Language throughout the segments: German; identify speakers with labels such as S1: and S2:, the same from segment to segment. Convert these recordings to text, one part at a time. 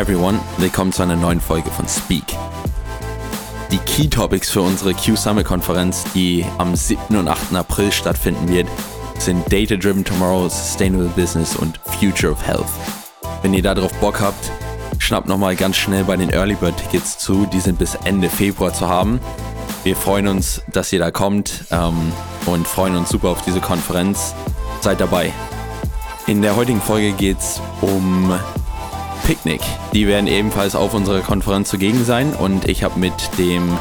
S1: Hi everyone, willkommen zu einer neuen Folge von Speak. Die Key Topics für unsere Q Summit Konferenz, die am 7. und 8. April stattfinden wird, sind Data Driven Tomorrow, Sustainable Business und Future of Health. Wenn ihr darauf Bock habt, schnappt nochmal ganz schnell bei den Early Bird Tickets zu, die sind bis Ende Februar zu haben. Wir freuen uns, dass ihr da kommt ähm, und freuen uns super auf diese Konferenz. Seid dabei. In der heutigen Folge geht es um Picknick. Die werden ebenfalls auf unserer Konferenz zugegen sein und ich habe mit dem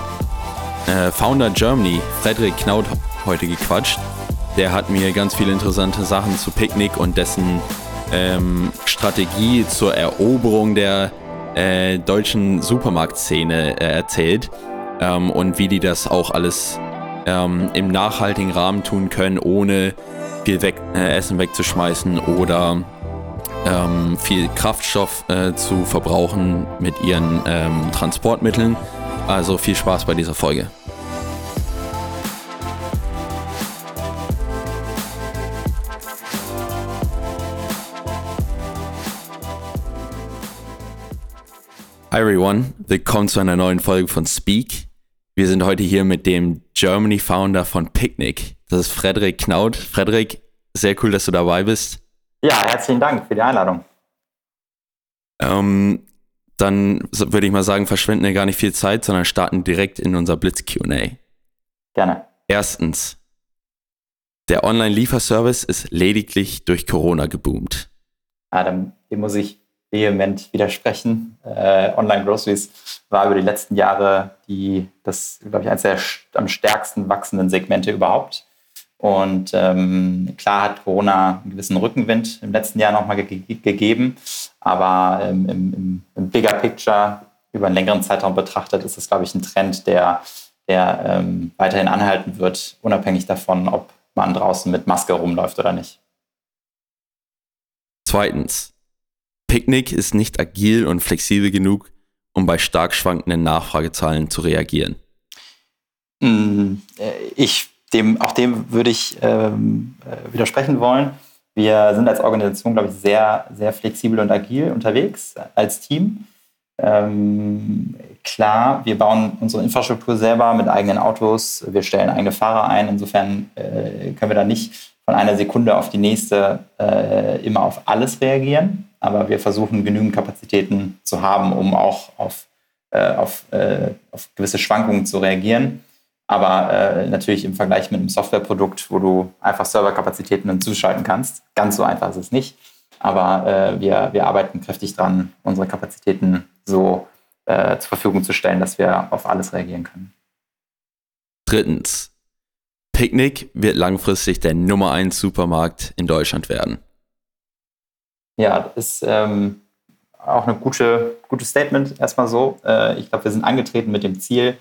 S1: äh, Founder Germany, Frederik Knaut, heute gequatscht. Der hat mir ganz viele interessante Sachen zu Picknick und dessen ähm, Strategie zur Eroberung der äh, deutschen Supermarktszene äh, erzählt ähm, und wie die das auch alles ähm, im nachhaltigen Rahmen tun können, ohne viel weg, äh, Essen wegzuschmeißen oder ähm, viel Kraftstoff äh, zu verbrauchen mit ihren ähm, Transportmitteln. Also viel Spaß bei dieser Folge. Hi everyone, willkommen zu einer neuen Folge von Speak. Wir sind heute hier mit dem Germany Founder von Picnic. Das ist Frederik Knaut. Frederik, sehr cool, dass du dabei bist.
S2: Ja, herzlichen Dank für die Einladung.
S1: Ähm, dann würde ich mal sagen, verschwenden wir gar nicht viel Zeit, sondern starten direkt in unser Blitz-QA.
S2: Gerne.
S1: Erstens, der Online-Lieferservice ist lediglich durch Corona geboomt.
S2: Adam, dem muss ich vehement widersprechen. Äh, Online-Groceries war über die letzten Jahre die, das, glaube ich, eines der am stärksten wachsenden Segmente überhaupt. Und ähm, klar hat Corona einen gewissen Rückenwind im letzten Jahr nochmal ge gegeben, aber ähm, im, im, Bigger Picture über einen längeren Zeitraum betrachtet ist das, glaube ich, ein Trend, der, der ähm, weiterhin anhalten wird, unabhängig davon, ob man draußen mit Maske rumläuft oder nicht.
S1: Zweitens, Picknick ist nicht agil und flexibel genug, um bei stark schwankenden Nachfragezahlen zu reagieren.
S2: Mm, äh, ich dem, auch dem würde ich ähm, äh, widersprechen wollen. Wir sind als Organisation, glaube ich, sehr, sehr flexibel und agil unterwegs als Team. Ähm, klar, wir bauen unsere Infrastruktur selber mit eigenen Autos, wir stellen eigene Fahrer ein. Insofern äh, können wir da nicht von einer Sekunde auf die nächste äh, immer auf alles reagieren. Aber wir versuchen genügend Kapazitäten zu haben, um auch auf, äh, auf, äh, auf gewisse Schwankungen zu reagieren. Aber äh, natürlich im Vergleich mit einem Softwareprodukt, wo du einfach Serverkapazitäten hinzuschalten kannst. Ganz so einfach ist es nicht. Aber äh, wir, wir arbeiten kräftig dran, unsere Kapazitäten so äh, zur Verfügung zu stellen, dass wir auf alles reagieren können.
S1: Drittens. Picknick wird langfristig der Nummer 1 Supermarkt in Deutschland werden.
S2: Ja, das ist ähm, auch ein gute, gutes Statement erstmal so. Äh, ich glaube, wir sind angetreten mit dem Ziel,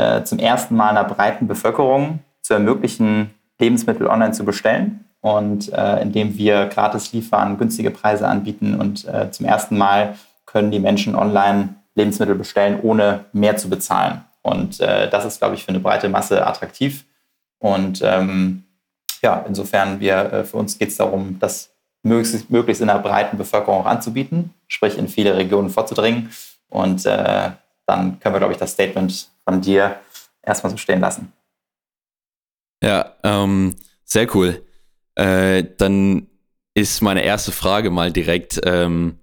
S2: äh, zum ersten Mal einer breiten Bevölkerung zu ermöglichen, Lebensmittel online zu bestellen. Und äh, indem wir gratis liefern, günstige Preise anbieten und äh, zum ersten Mal können die Menschen online Lebensmittel bestellen, ohne mehr zu bezahlen. Und äh, das ist, glaube ich, für eine breite Masse attraktiv. Und ähm, ja, insofern, wir, äh, für uns geht es darum, das möglichst, möglichst in einer breiten Bevölkerung anzubieten, sprich in viele Regionen vorzudringen. Und äh, dann können wir, glaube ich, das Statement von dir erstmal so stehen lassen.
S1: Ja, ähm, sehr cool. Äh, dann ist meine erste Frage mal direkt, ähm,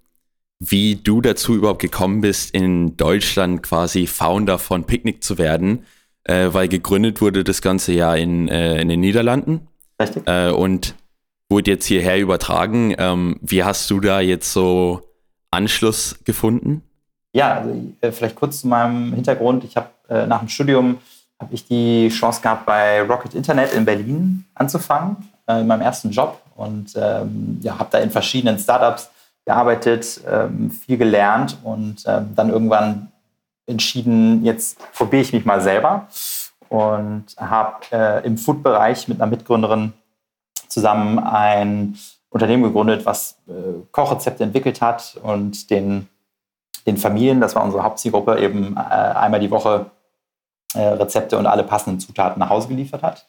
S1: wie du dazu überhaupt gekommen bist, in Deutschland quasi Founder von Picnic zu werden, äh, weil gegründet wurde das ganze Jahr in, äh, in den Niederlanden.
S2: Richtig.
S1: Äh, und wurde jetzt hierher übertragen. Ähm, wie hast du da jetzt so Anschluss gefunden?
S2: Ja, also, äh, vielleicht kurz zu meinem Hintergrund. Ich habe äh, nach dem Studium habe ich die Chance gehabt, bei Rocket Internet in Berlin anzufangen, äh, in meinem ersten Job. Und ähm, ja, habe da in verschiedenen Startups gearbeitet, ähm, viel gelernt und ähm, dann irgendwann entschieden, jetzt probiere ich mich mal selber und habe äh, im Food-Bereich mit einer Mitgründerin zusammen ein Unternehmen gegründet, was äh, Kochrezepte entwickelt hat und den den Familien, das war unsere Hauptzielgruppe, eben äh, einmal die Woche äh, Rezepte und alle passenden Zutaten nach Hause geliefert hat.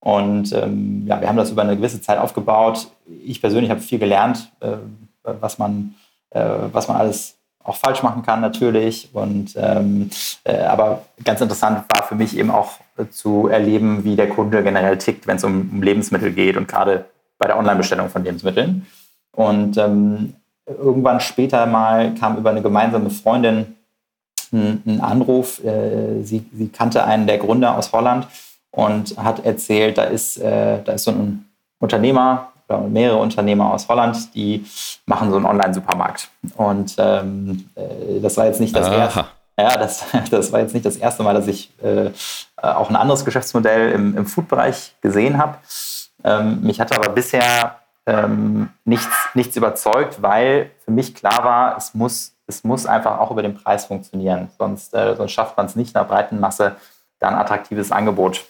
S2: Und ähm, ja, wir haben das über eine gewisse Zeit aufgebaut. Ich persönlich habe viel gelernt, äh, was, man, äh, was man alles auch falsch machen kann natürlich. Und ähm, äh, aber ganz interessant war für mich eben auch zu erleben, wie der Kunde generell tickt, wenn es um, um, Lebensmittel geht und gerade bei der Online-Bestellung von Lebensmitteln. Und ähm, irgendwann später mal kam über eine gemeinsame Freundin ein, ein Anruf. Äh, sie, sie, kannte einen der Gründer aus Holland und hat erzählt, da ist, äh, da ist so ein Unternehmer, oder mehrere Unternehmer aus Holland, die machen so einen Online-Supermarkt. Und ähm, äh, das war jetzt nicht das Aha. erste. Ja, das, das war jetzt nicht das erste Mal, dass ich äh, auch ein anderes Geschäftsmodell im, im Food-Bereich gesehen habe. Ähm, mich hatte aber bisher ähm, nichts, nichts überzeugt, weil für mich klar war, es muss, es muss einfach auch über den Preis funktionieren. Sonst, äh, sonst schafft man es nicht, einer breiten Masse da ein attraktives Angebot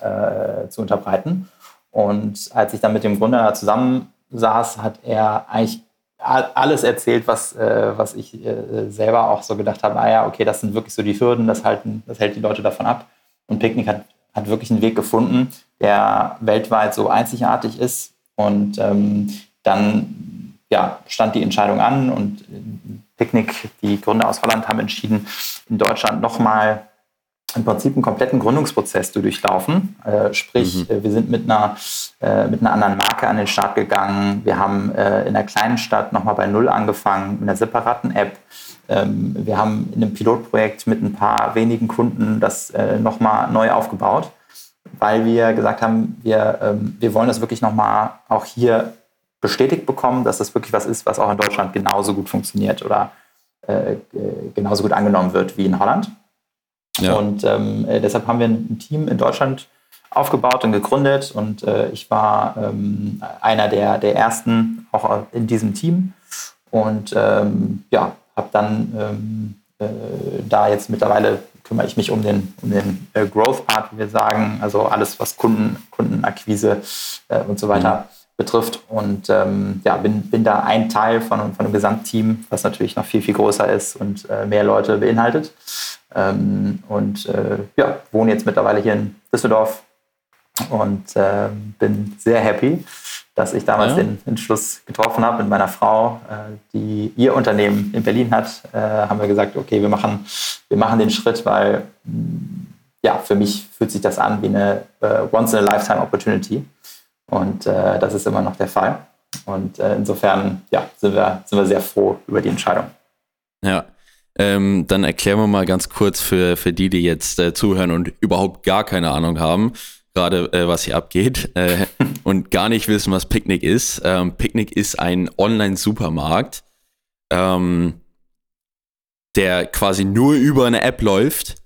S2: äh, zu unterbreiten. Und als ich dann mit dem Gründer zusammensaß, hat er eigentlich alles erzählt, was, äh, was ich äh, selber auch so gedacht habe, ah ja, okay, das sind wirklich so die Hürden, das, halten, das hält die Leute davon ab. Und Picknick hat, hat wirklich einen Weg gefunden, der weltweit so einzigartig ist. Und ähm, dann ja, stand die Entscheidung an und Picknick, die Gründer aus Holland haben entschieden, in Deutschland nochmal im Prinzip einen kompletten Gründungsprozess durchlaufen. Äh, sprich, mhm. Äh, wir sind mit einer, äh, mit einer anderen Marke an den Start gegangen. Wir haben äh, in einer kleinen Stadt nochmal bei Null angefangen, mit einer separaten App. Ähm, wir haben in einem Pilotprojekt mit ein paar wenigen Kunden das äh, nochmal neu aufgebaut, weil wir gesagt haben, wir, ähm, wir wollen das wirklich nochmal auch hier bestätigt bekommen, dass das wirklich was ist, was auch in Deutschland genauso gut funktioniert oder äh, genauso gut angenommen wird wie in Holland. Ja. Und ähm, äh, deshalb haben wir ein Team in Deutschland aufgebaut und gegründet und äh, ich war ähm, einer der, der ersten auch in diesem Team und ähm, ja, habe dann ähm, äh, da jetzt mittlerweile kümmere ich mich um den, um den äh, Growth-Part, wie wir sagen, also alles, was Kunden, Kundenakquise äh, und so weiter mhm. betrifft. Und ähm, ja, bin, bin da ein Teil von, von einem Gesamtteam, was natürlich noch viel, viel größer ist und äh, mehr Leute beinhaltet. Ähm, und äh, ja, wohne jetzt mittlerweile hier in Düsseldorf und äh, bin sehr happy, dass ich damals ja. den Entschluss getroffen habe mit meiner Frau, äh, die ihr Unternehmen in Berlin hat. Äh, haben wir gesagt, okay, wir machen, wir machen den Schritt, weil ja, für mich fühlt sich das an wie eine äh, Once-in-a-Lifetime-Opportunity. Und äh, das ist immer noch der Fall. Und insofern ja, sind, wir, sind wir sehr froh über die Entscheidung.
S1: Ja, ähm, dann erklären wir mal ganz kurz für, für die, die jetzt äh, zuhören und überhaupt gar keine Ahnung haben, gerade äh, was hier abgeht äh, und gar nicht wissen, was Picknick ist. Ähm, Picknick ist ein Online-Supermarkt, ähm, der quasi nur über eine App läuft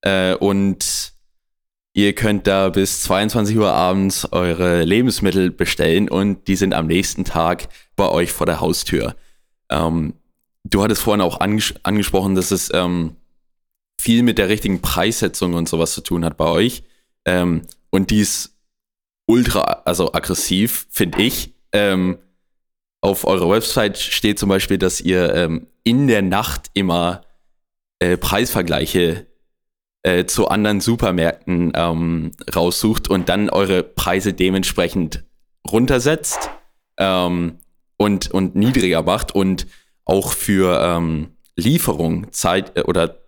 S1: äh, und ihr könnt da bis 22 Uhr abends eure Lebensmittel bestellen und die sind am nächsten Tag bei euch vor der Haustür. Ähm, du hattest vorhin auch anges angesprochen, dass es ähm, viel mit der richtigen Preissetzung und sowas zu tun hat bei euch. Ähm, und die ist ultra, also aggressiv, finde ich. Ähm, auf eurer Website steht zum Beispiel, dass ihr ähm, in der Nacht immer äh, Preisvergleiche äh, zu anderen Supermärkten ähm, raussucht und dann eure Preise dementsprechend runtersetzt ähm, und, und niedriger macht. Und auch für ähm, Lieferung Zeit äh, oder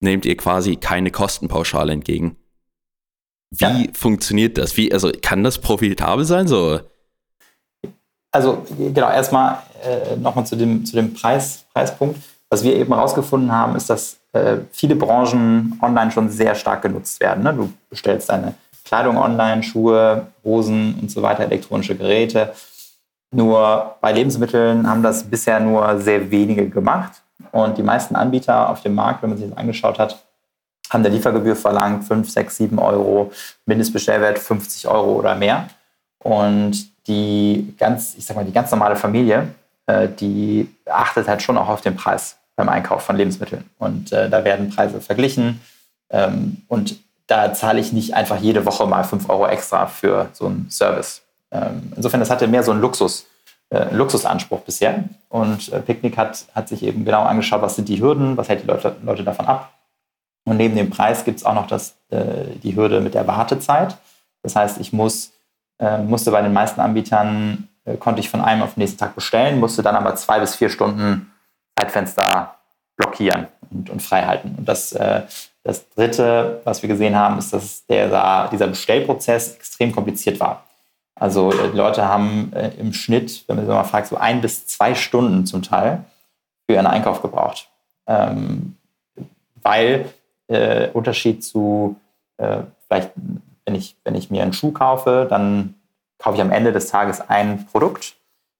S1: nehmt ihr quasi keine Kostenpauschale entgegen. Wie ja. funktioniert das? Wie, also kann das profitabel sein? So?
S2: Also genau, erstmal äh, nochmal zu dem, zu dem Preis, Preispunkt. Was wir eben herausgefunden haben, ist, dass äh, viele Branchen online schon sehr stark genutzt werden. Ne? Du bestellst deine Kleidung online, Schuhe, Hosen und so weiter, elektronische Geräte. Nur bei Lebensmitteln haben das bisher nur sehr wenige gemacht. Und die meisten Anbieter auf dem Markt, wenn man sich das angeschaut hat, haben der Liefergebühr verlangt 5, 6, 7 Euro, Mindestbestellwert 50 Euro oder mehr. Und die ganz, ich sag mal, die ganz normale Familie, äh, die achtet halt schon auch auf den Preis beim Einkauf von Lebensmitteln. Und äh, da werden Preise verglichen. Ähm, und da zahle ich nicht einfach jede Woche mal 5 Euro extra für so einen Service. Ähm, insofern, das hatte mehr so einen Luxus, äh, Luxusanspruch bisher. Und äh, Picknick hat, hat sich eben genau angeschaut, was sind die Hürden, was hält die Leute, Leute davon ab. Und neben dem Preis gibt es auch noch das, äh, die Hürde mit der Wartezeit. Das heißt, ich muss, äh, musste bei den meisten Anbietern, äh, konnte ich von einem auf den nächsten Tag bestellen, musste dann aber zwei bis vier Stunden Zeitfenster blockieren und, und frei halten. Und das, äh, das Dritte, was wir gesehen haben, ist, dass der, dieser Bestellprozess extrem kompliziert war. Also äh, die Leute haben äh, im Schnitt, wenn man sich mal fragt, so ein bis zwei Stunden zum Teil für ihren Einkauf gebraucht. Ähm, weil äh, Unterschied zu äh, vielleicht, wenn ich, wenn ich mir einen Schuh kaufe, dann kaufe ich am Ende des Tages ein Produkt.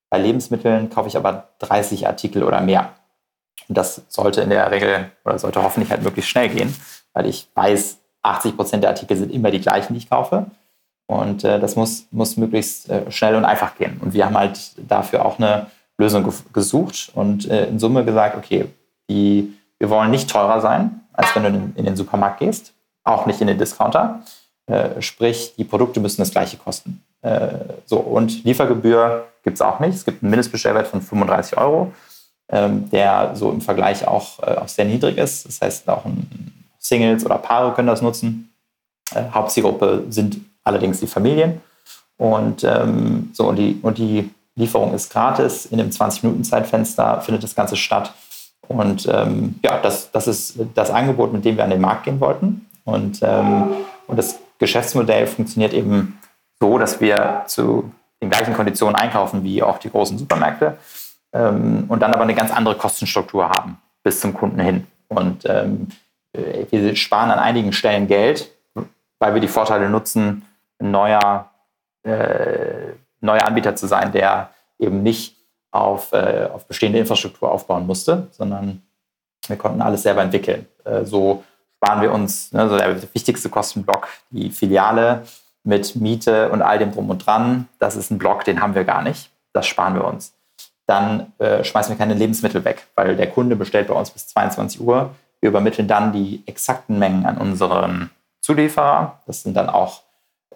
S2: Bei Lebensmitteln kaufe ich aber 30 Artikel oder mehr. Und das sollte in der Regel oder sollte hoffentlich halt möglichst schnell gehen, weil ich weiß, 80 Prozent der Artikel sind immer die gleichen, die ich kaufe. Und äh, das muss, muss möglichst äh, schnell und einfach gehen. Und wir haben halt dafür auch eine Lösung ge gesucht und äh, in Summe gesagt, okay, die, wir wollen nicht teurer sein, als wenn du in, den Supermarkt gehst, auch nicht in den Discounter. Äh, sprich, die Produkte müssen das gleiche kosten. Äh, so, und Liefergebühr gibt es auch nicht. Es gibt einen Mindestbestellwert von 35 Euro, ähm, der so im Vergleich auch, äh, auch sehr niedrig ist. Das heißt, auch Singles oder Paare können das nutzen. Hauptzielgruppe sind allerdings die Familien. Und, ähm, so, und, die, und die Lieferung ist gratis. In einem 20-Minuten-Zeitfenster findet das Ganze statt. Und ähm, ja, das, das ist das Angebot, mit dem wir an den Markt gehen wollten. Und, ähm, und das Geschäftsmodell funktioniert eben so, dass wir zu den gleichen Konditionen einkaufen wie auch die großen Supermärkte ähm, und dann aber eine ganz andere Kostenstruktur haben bis zum Kunden hin. Und ähm, wir sparen an einigen Stellen Geld, weil wir die Vorteile nutzen, ein neuer, äh, neuer Anbieter zu sein, der eben nicht auf, äh, auf bestehende Infrastruktur aufbauen musste, sondern wir konnten alles selber entwickeln. Äh, so sparen wir uns ne, so der wichtigste Kostenblock, die Filiale mit Miete und all dem drum und dran. Das ist ein Block, den haben wir gar nicht. Das sparen wir uns. Dann äh, schmeißen wir keine Lebensmittel weg, weil der Kunde bestellt bei uns bis 22 Uhr. Wir übermitteln dann die exakten Mengen an unseren Zulieferer. Das sind dann auch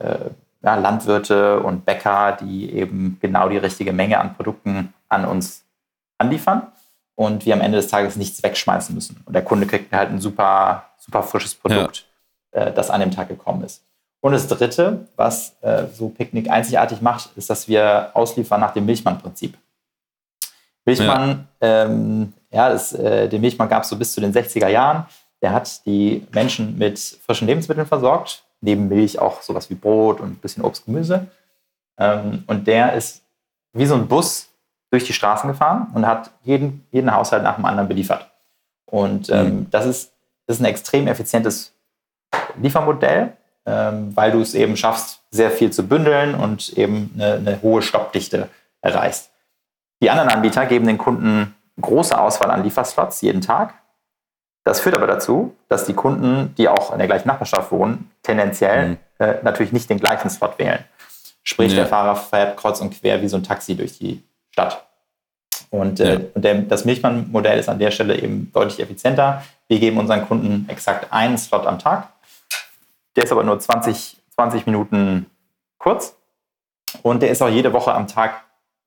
S2: äh, ja, Landwirte und Bäcker, die eben genau die richtige Menge an Produkten an uns anliefern und wir am Ende des Tages nichts wegschmeißen müssen. Und der Kunde kriegt halt ein super, super frisches Produkt, ja. äh, das an dem Tag gekommen ist. Und das Dritte, was äh, so Picknick einzigartig macht, ist, dass wir ausliefern nach dem Milchmann-Prinzip. Milchmann, ja, ähm, ja das, äh, den Milchmann gab es so bis zu den 60er Jahren. Der hat die Menschen mit frischen Lebensmitteln versorgt, neben Milch auch sowas wie Brot und ein bisschen Obst, Gemüse. Ähm, und der ist wie so ein Bus durch die Straßen gefahren und hat jeden, jeden Haushalt nach dem anderen beliefert. Und ähm, mhm. das, ist, das ist ein extrem effizientes Liefermodell, ähm, weil du es eben schaffst, sehr viel zu bündeln und eben eine, eine hohe Stoppdichte erreichst. Die anderen Anbieter geben den Kunden große Auswahl an Lieferslots jeden Tag das führt aber dazu, dass die Kunden, die auch in der gleichen Nachbarschaft wohnen, tendenziell mhm. äh, natürlich nicht den gleichen Slot wählen. Sprich, ja. der Fahrer fährt kreuz und quer wie so ein Taxi durch die Stadt. Und, äh, ja. und der, das Milchmann-Modell ist an der Stelle eben deutlich effizienter. Wir geben unseren Kunden exakt einen Slot am Tag. Der ist aber nur 20, 20 Minuten kurz. Und der ist auch jede Woche am Tag,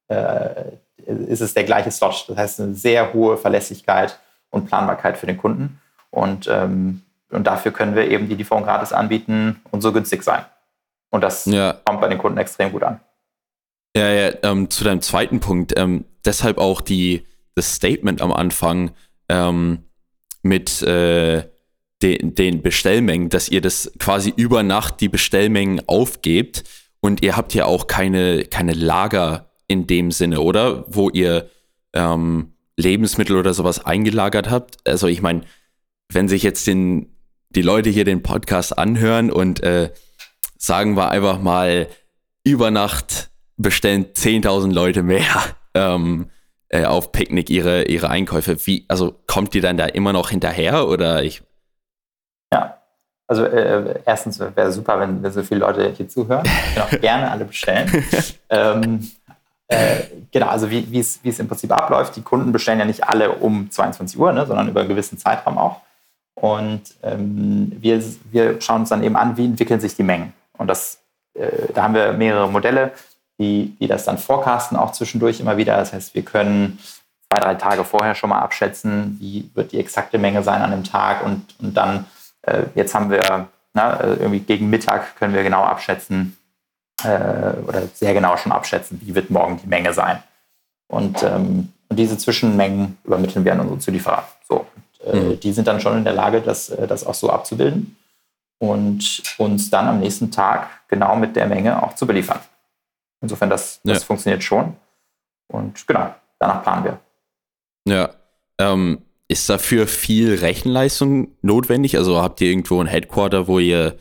S2: äh, ist es der gleiche Slot. Das heißt, eine sehr hohe Verlässlichkeit und Planbarkeit für den Kunden. Und, ähm, und dafür können wir eben die Lieferung gratis anbieten und so günstig sein. Und das ja. kommt bei den Kunden extrem gut an.
S1: Ja, ja, ähm, zu deinem zweiten Punkt, ähm, deshalb auch die, das Statement am Anfang ähm, mit äh, den, den Bestellmengen, dass ihr das quasi über Nacht die Bestellmengen aufgebt und ihr habt ja auch keine, keine Lager in dem Sinne, oder? Wo ihr ähm, Lebensmittel oder sowas eingelagert habt. Also ich meine, wenn sich jetzt den, die Leute hier den Podcast anhören und äh, sagen wir einfach mal, über Nacht bestellen 10.000 Leute mehr ähm, äh, auf Picknick ihre, ihre Einkäufe. Wie, also kommt die dann da immer noch hinterher oder ich?
S2: Ja, also äh, erstens wäre super, wenn, wenn so viele Leute hier zuhören. Auch gerne alle bestellen. ähm, äh, genau, also wie, wie, es, wie es im Prinzip abläuft. Die Kunden bestellen ja nicht alle um 22 Uhr, ne, sondern über einen gewissen Zeitraum auch. Und ähm, wir, wir schauen uns dann eben an, wie entwickeln sich die Mengen. Und das, äh, da haben wir mehrere Modelle, die, die das dann forecasten, auch zwischendurch immer wieder. Das heißt, wir können zwei, drei Tage vorher schon mal abschätzen, wie wird die exakte Menge sein an dem Tag. Und, und dann, äh, jetzt haben wir, na, äh, irgendwie gegen Mittag können wir genau abschätzen, äh, oder sehr genau schon abschätzen, wie wird morgen die Menge sein. Und, ähm, und diese Zwischenmengen übermitteln wir an unsere Zulieferer. So, und, äh, mhm. Die sind dann schon in der Lage, das, äh, das auch so abzubilden und uns dann am nächsten Tag genau mit der Menge auch zu beliefern. Insofern, das, das ja. funktioniert schon. Und genau, danach planen wir.
S1: Ja. Ähm, ist dafür viel Rechenleistung notwendig? Also habt ihr irgendwo ein Headquarter, wo ihr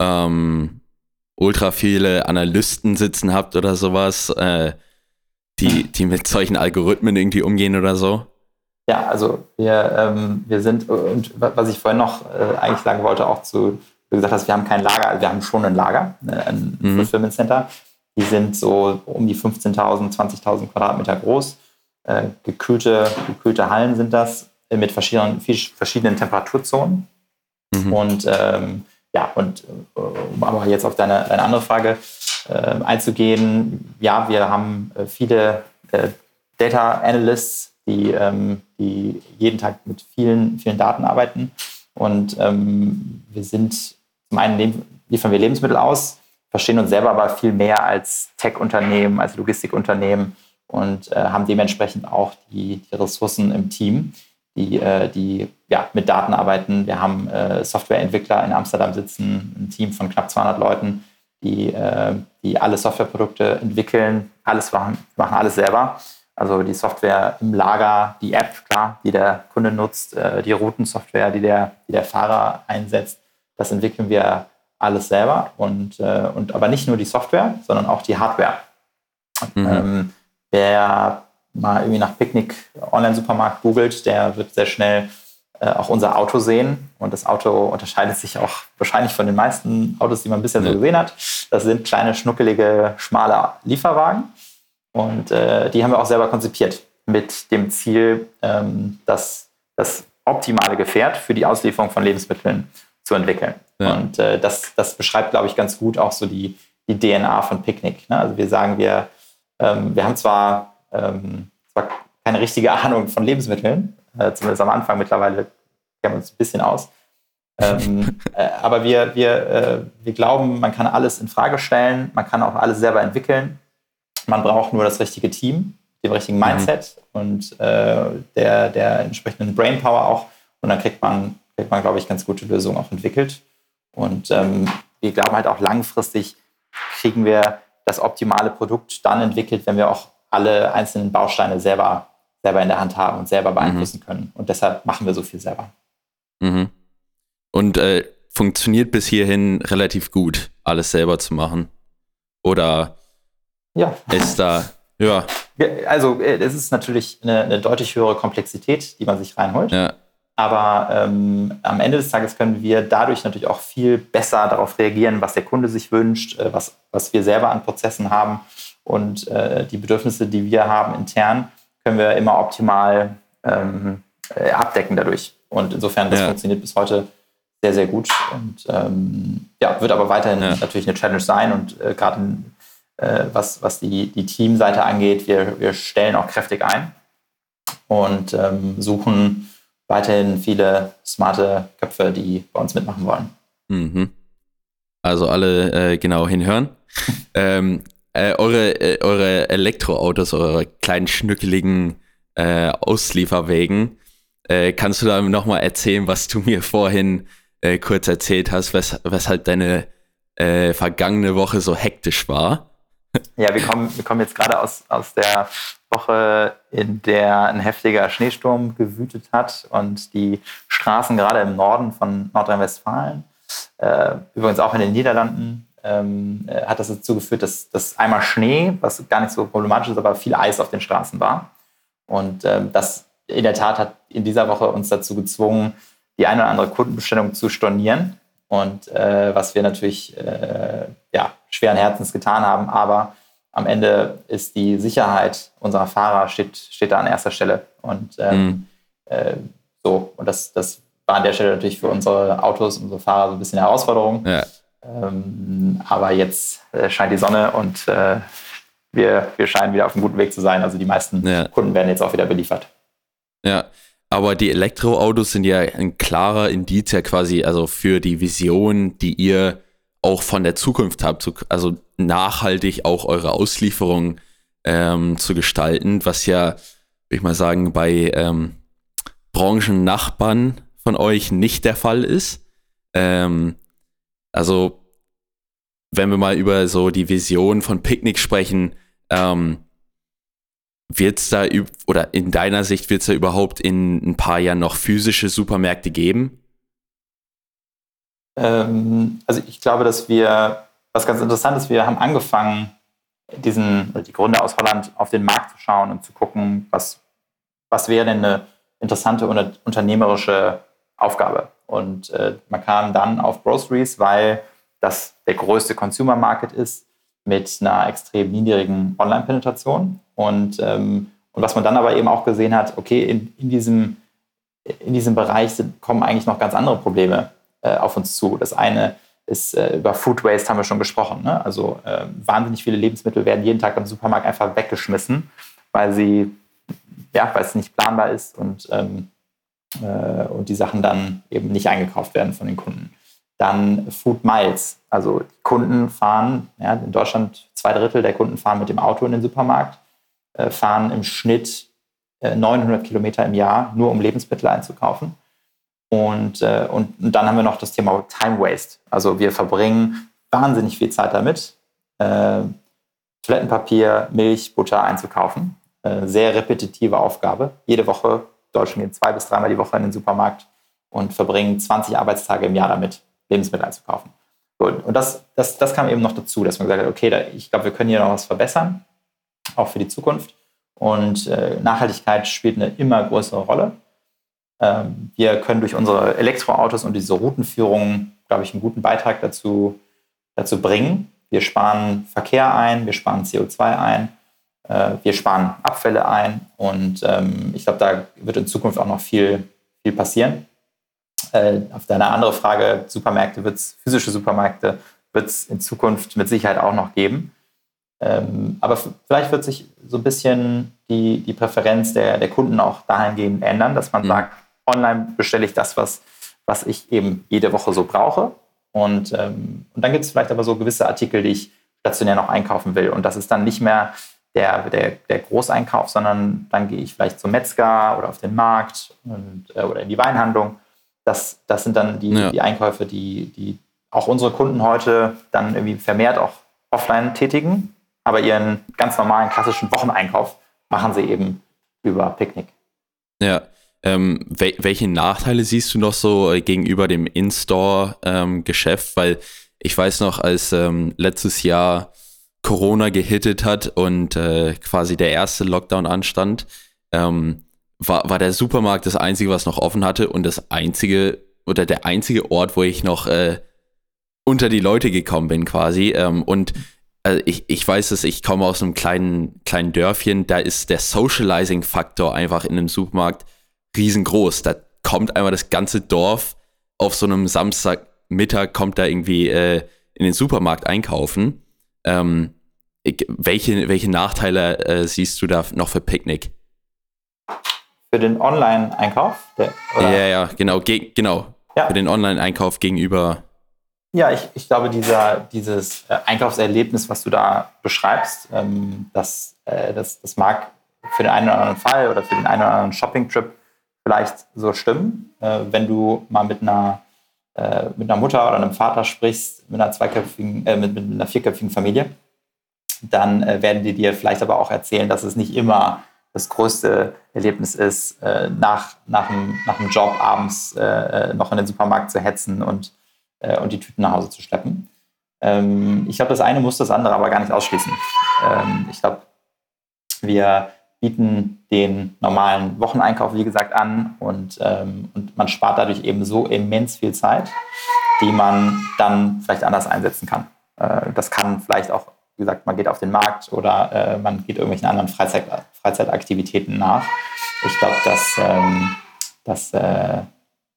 S1: ähm, ultra viele Analysten sitzen habt oder sowas, äh, die, die mit solchen Algorithmen irgendwie umgehen oder so?
S2: Ja, also wir, ähm, wir sind, und was ich vorhin noch äh, eigentlich sagen wollte, auch zu, wie gesagt hast, wir haben kein Lager, wir haben schon ein Lager, ne, ein mhm. Fulfillment Center. Die sind so um die 15.000, 20.000 Quadratmeter groß. Äh, gekühlte, gekühlte Hallen sind das äh, mit verschiedenen, verschiedenen Temperaturzonen. Mhm. Und ähm, ja, und äh, um aber jetzt auf deine, deine andere Frage äh, einzugehen, ja, wir haben äh, viele äh, Data Analysts, die, ähm, die jeden Tag mit vielen, vielen Daten arbeiten. Und ähm, wir sind zum einen liefern wir Lebensmittel aus, verstehen uns selber aber viel mehr als Tech-Unternehmen, als Logistikunternehmen und äh, haben dementsprechend auch die, die, Ressourcen im Team, die, äh, die ja, mit Daten arbeiten. Wir haben äh, Softwareentwickler in Amsterdam sitzen, ein Team von knapp 200 Leuten, die, äh, die alle Softwareprodukte entwickeln, alles machen, machen alles selber. Also die Software im Lager, die App, klar, die der Kunde nutzt, äh, die Routensoftware, die der, die der Fahrer einsetzt, das entwickeln wir alles selber und, äh, und aber nicht nur die Software, sondern auch die Hardware. Mhm. Ähm, wer mal irgendwie nach Picknick Online-Supermarkt googelt, der wird sehr schnell äh, auch unser Auto sehen. Und das Auto unterscheidet sich auch wahrscheinlich von den meisten Autos, die man bisher ja. so gesehen hat. Das sind kleine, schnuckelige, schmale Lieferwagen. Und äh, die haben wir auch selber konzipiert mit dem Ziel, ähm, das, das optimale Gefährt für die Auslieferung von Lebensmitteln zu entwickeln. Ja. Und äh, das, das beschreibt, glaube ich, ganz gut auch so die, die DNA von Picknick. Ne? Also wir sagen, wir, ähm, wir haben zwar, ähm, zwar keine richtige Ahnung von Lebensmitteln, äh, zumindest am Anfang mittlerweile kennen wir uns ein bisschen aus. ähm, äh, aber wir, wir, äh, wir glauben, man kann alles in Frage stellen, man kann auch alles selber entwickeln. Man braucht nur das richtige Team, den richtigen mhm. Mindset mhm. und äh, der, der entsprechenden Brainpower auch. Und dann kriegt man, kriegt man, glaube ich, ganz gute Lösungen auch entwickelt. Und ähm, wir glauben halt auch langfristig kriegen wir das optimale Produkt dann entwickelt, wenn wir auch alle einzelnen Bausteine selber, selber in der Hand haben und selber beeinflussen mhm. können. Und deshalb machen wir so viel selber.
S1: Mhm. Und äh, funktioniert bis hierhin relativ gut, alles selber zu machen? Oder ja. ist da, ja.
S2: Also äh, es ist natürlich eine, eine, deutlich höhere Komplexität, die man sich reinholt. Ja. Aber ähm, am Ende des Tages können wir dadurch natürlich auch viel besser darauf reagieren, was der Kunde sich wünscht, äh, was, was wir selber an Prozessen haben und äh, die Bedürfnisse, die wir haben intern, können wir immer optimal ähm, äh, abdecken dadurch. Und insofern, das ja. funktioniert bis heute sehr, sehr gut. Und ähm, ja, wird aber weiterhin ja. natürlich eine Challenge sein. Und äh, gerade äh, was, was die, die Teamseite angeht, wir, wir stellen auch kräftig ein und ähm, suchen weiterhin viele smarte Köpfe, die bei uns mitmachen wollen.
S1: Mhm. Also alle äh, genau hinhören. ähm, äh, eure, äh, eure Elektroautos, eure kleinen schnückeligen äh, Auslieferwegen, äh, kannst du da nochmal erzählen, was du mir vorhin äh, kurz erzählt hast, wes weshalb deine vergangene Woche so hektisch war?
S2: Ja, wir kommen, wir kommen jetzt gerade aus, aus der Woche, in der ein heftiger Schneesturm gewütet hat und die Straßen gerade im Norden von Nordrhein-Westfalen, äh, übrigens auch in den Niederlanden, ähm, äh, hat das dazu geführt, dass, dass einmal Schnee, was gar nicht so problematisch ist, aber viel Eis auf den Straßen war. Und ähm, das in der Tat hat in dieser Woche uns dazu gezwungen, die eine oder andere Kundenbestellung zu stornieren. Und äh, was wir natürlich äh, ja, schweren Herzens getan haben, aber am Ende ist die Sicherheit unserer Fahrer steht, steht da an erster Stelle. Und ähm, mhm. äh, so, und das, das war an der Stelle natürlich für unsere Autos, unsere Fahrer so ein bisschen eine Herausforderung. Ja. Ähm, aber jetzt äh, scheint die Sonne und äh, wir, wir scheinen wieder auf einem guten Weg zu sein. Also die meisten ja. Kunden werden jetzt auch wieder beliefert.
S1: Ja, aber die Elektroautos sind ja ein klarer Indiz ja quasi, also für die Vision, die ihr auch von der Zukunft habt, also nachhaltig auch eure Auslieferung ähm, zu gestalten, was ja ich mal sagen, bei ähm, Branchennachbarn von euch nicht der Fall ist. Ähm, also, wenn wir mal über so die Vision von Picknick sprechen, ähm, wird es da, oder in deiner Sicht, wird es da überhaupt in ein paar Jahren noch physische Supermärkte geben?
S2: Ähm, also ich glaube, dass wir, was ganz interessant ist, wir haben angefangen, diesen, die Gründer aus Holland auf den Markt zu schauen und zu gucken, was, was wäre denn eine interessante unternehmerische Aufgabe. Und äh, man kam dann auf Groceries, weil das der größte Consumer Market ist mit einer extrem niedrigen Online-Penetration. Und, ähm, und was man dann aber eben auch gesehen hat, okay, in, in, diesem, in diesem Bereich sind, kommen eigentlich noch ganz andere Probleme äh, auf uns zu. Das eine ist, äh, über Food Waste haben wir schon gesprochen. Ne? Also äh, wahnsinnig viele Lebensmittel werden jeden Tag im Supermarkt einfach weggeschmissen, weil sie, ja, weil es nicht planbar ist und, ähm, äh, und die Sachen dann eben nicht eingekauft werden von den Kunden. Dann Food Miles. Also Kunden fahren, ja, in Deutschland zwei Drittel der Kunden fahren mit dem Auto in den Supermarkt, äh, fahren im Schnitt 900 äh, Kilometer im Jahr, nur um Lebensmittel einzukaufen. Und, äh, und, und, dann haben wir noch das Thema Time Waste. Also wir verbringen wahnsinnig viel Zeit damit, äh, Toilettenpapier, Milch, Butter einzukaufen. Äh, sehr repetitive Aufgabe. Jede Woche, Deutschen gehen zwei bis dreimal die Woche in den Supermarkt und verbringen 20 Arbeitstage im Jahr damit, Lebensmittel einzukaufen. Und, und das, das, das kam eben noch dazu, dass man gesagt hat, okay, da, ich glaube, wir können hier noch was verbessern, auch für die Zukunft. Und äh, Nachhaltigkeit spielt eine immer größere Rolle. Ähm, wir können durch unsere Elektroautos und diese Routenführung, glaube ich, einen guten Beitrag dazu, dazu bringen. Wir sparen Verkehr ein, wir sparen CO2 ein, äh, wir sparen Abfälle ein und ähm, ich glaube, da wird in Zukunft auch noch viel, viel passieren. Äh, auf deine andere Frage, Supermärkte wird es, physische Supermärkte wird es in Zukunft mit Sicherheit auch noch geben. Ähm, aber vielleicht wird sich so ein bisschen die, die Präferenz der, der Kunden auch dahingehend ändern, dass man mhm. sagt, online bestelle ich das, was, was ich eben jede Woche so brauche. Und, ähm, und dann gibt es vielleicht aber so gewisse Artikel, die ich stationär noch einkaufen will. Und das ist dann nicht mehr der, der, der Großeinkauf, sondern dann gehe ich vielleicht zum Metzger oder auf den Markt und, äh, oder in die Weinhandlung. Das, das sind dann die, ja. die Einkäufe, die, die auch unsere Kunden heute dann irgendwie vermehrt auch offline tätigen. Aber ihren ganz normalen klassischen Wocheneinkauf machen sie eben über Picknick.
S1: Ja, ähm, wel welche Nachteile siehst du noch so äh, gegenüber dem In-Store-Geschäft? Ähm, Weil ich weiß noch, als ähm, letztes Jahr Corona gehittet hat und äh, quasi der erste Lockdown anstand, ähm, war, war der Supermarkt das Einzige, was noch offen hatte und das einzige oder der einzige Ort, wo ich noch äh, unter die Leute gekommen bin quasi. Ähm, und also ich, ich weiß es, ich komme aus einem kleinen, kleinen Dörfchen, da ist der Socializing-Faktor einfach in einem Supermarkt riesengroß. Da kommt einmal das ganze Dorf auf so einem Samstagmittag, kommt da irgendwie äh, in den Supermarkt einkaufen. Ähm, welche, welche Nachteile äh, siehst du da noch für Picknick?
S2: Für den Online-Einkauf?
S1: Ja, ja, genau, genau. Ja. Für den Online-Einkauf gegenüber.
S2: Ja, ich, ich glaube, dieser, dieses äh, Einkaufserlebnis, was du da beschreibst, ähm, das, äh, das, das mag für den einen oder anderen Fall oder für den einen oder anderen Shopping-Trip vielleicht so stimmen. Äh, wenn du mal mit einer, äh, mit einer Mutter oder einem Vater sprichst, mit einer zweiköpfigen, äh, mit, mit, einer vierköpfigen Familie, dann äh, werden die dir vielleicht aber auch erzählen, dass es nicht immer das größte Erlebnis ist, äh, nach, nach, dem, nach dem Job abends äh, noch in den Supermarkt zu hetzen und, und die Tüten nach Hause zu schleppen. Ähm, ich glaube, das eine muss das andere aber gar nicht ausschließen. Ähm, ich glaube, wir bieten den normalen Wocheneinkauf, wie gesagt, an und, ähm, und man spart dadurch eben so immens viel Zeit, die man dann vielleicht anders einsetzen kann. Äh, das kann vielleicht auch, wie gesagt, man geht auf den Markt oder äh, man geht irgendwelchen anderen Freizeit, Freizeitaktivitäten nach. Ich glaube, das, ähm, das äh,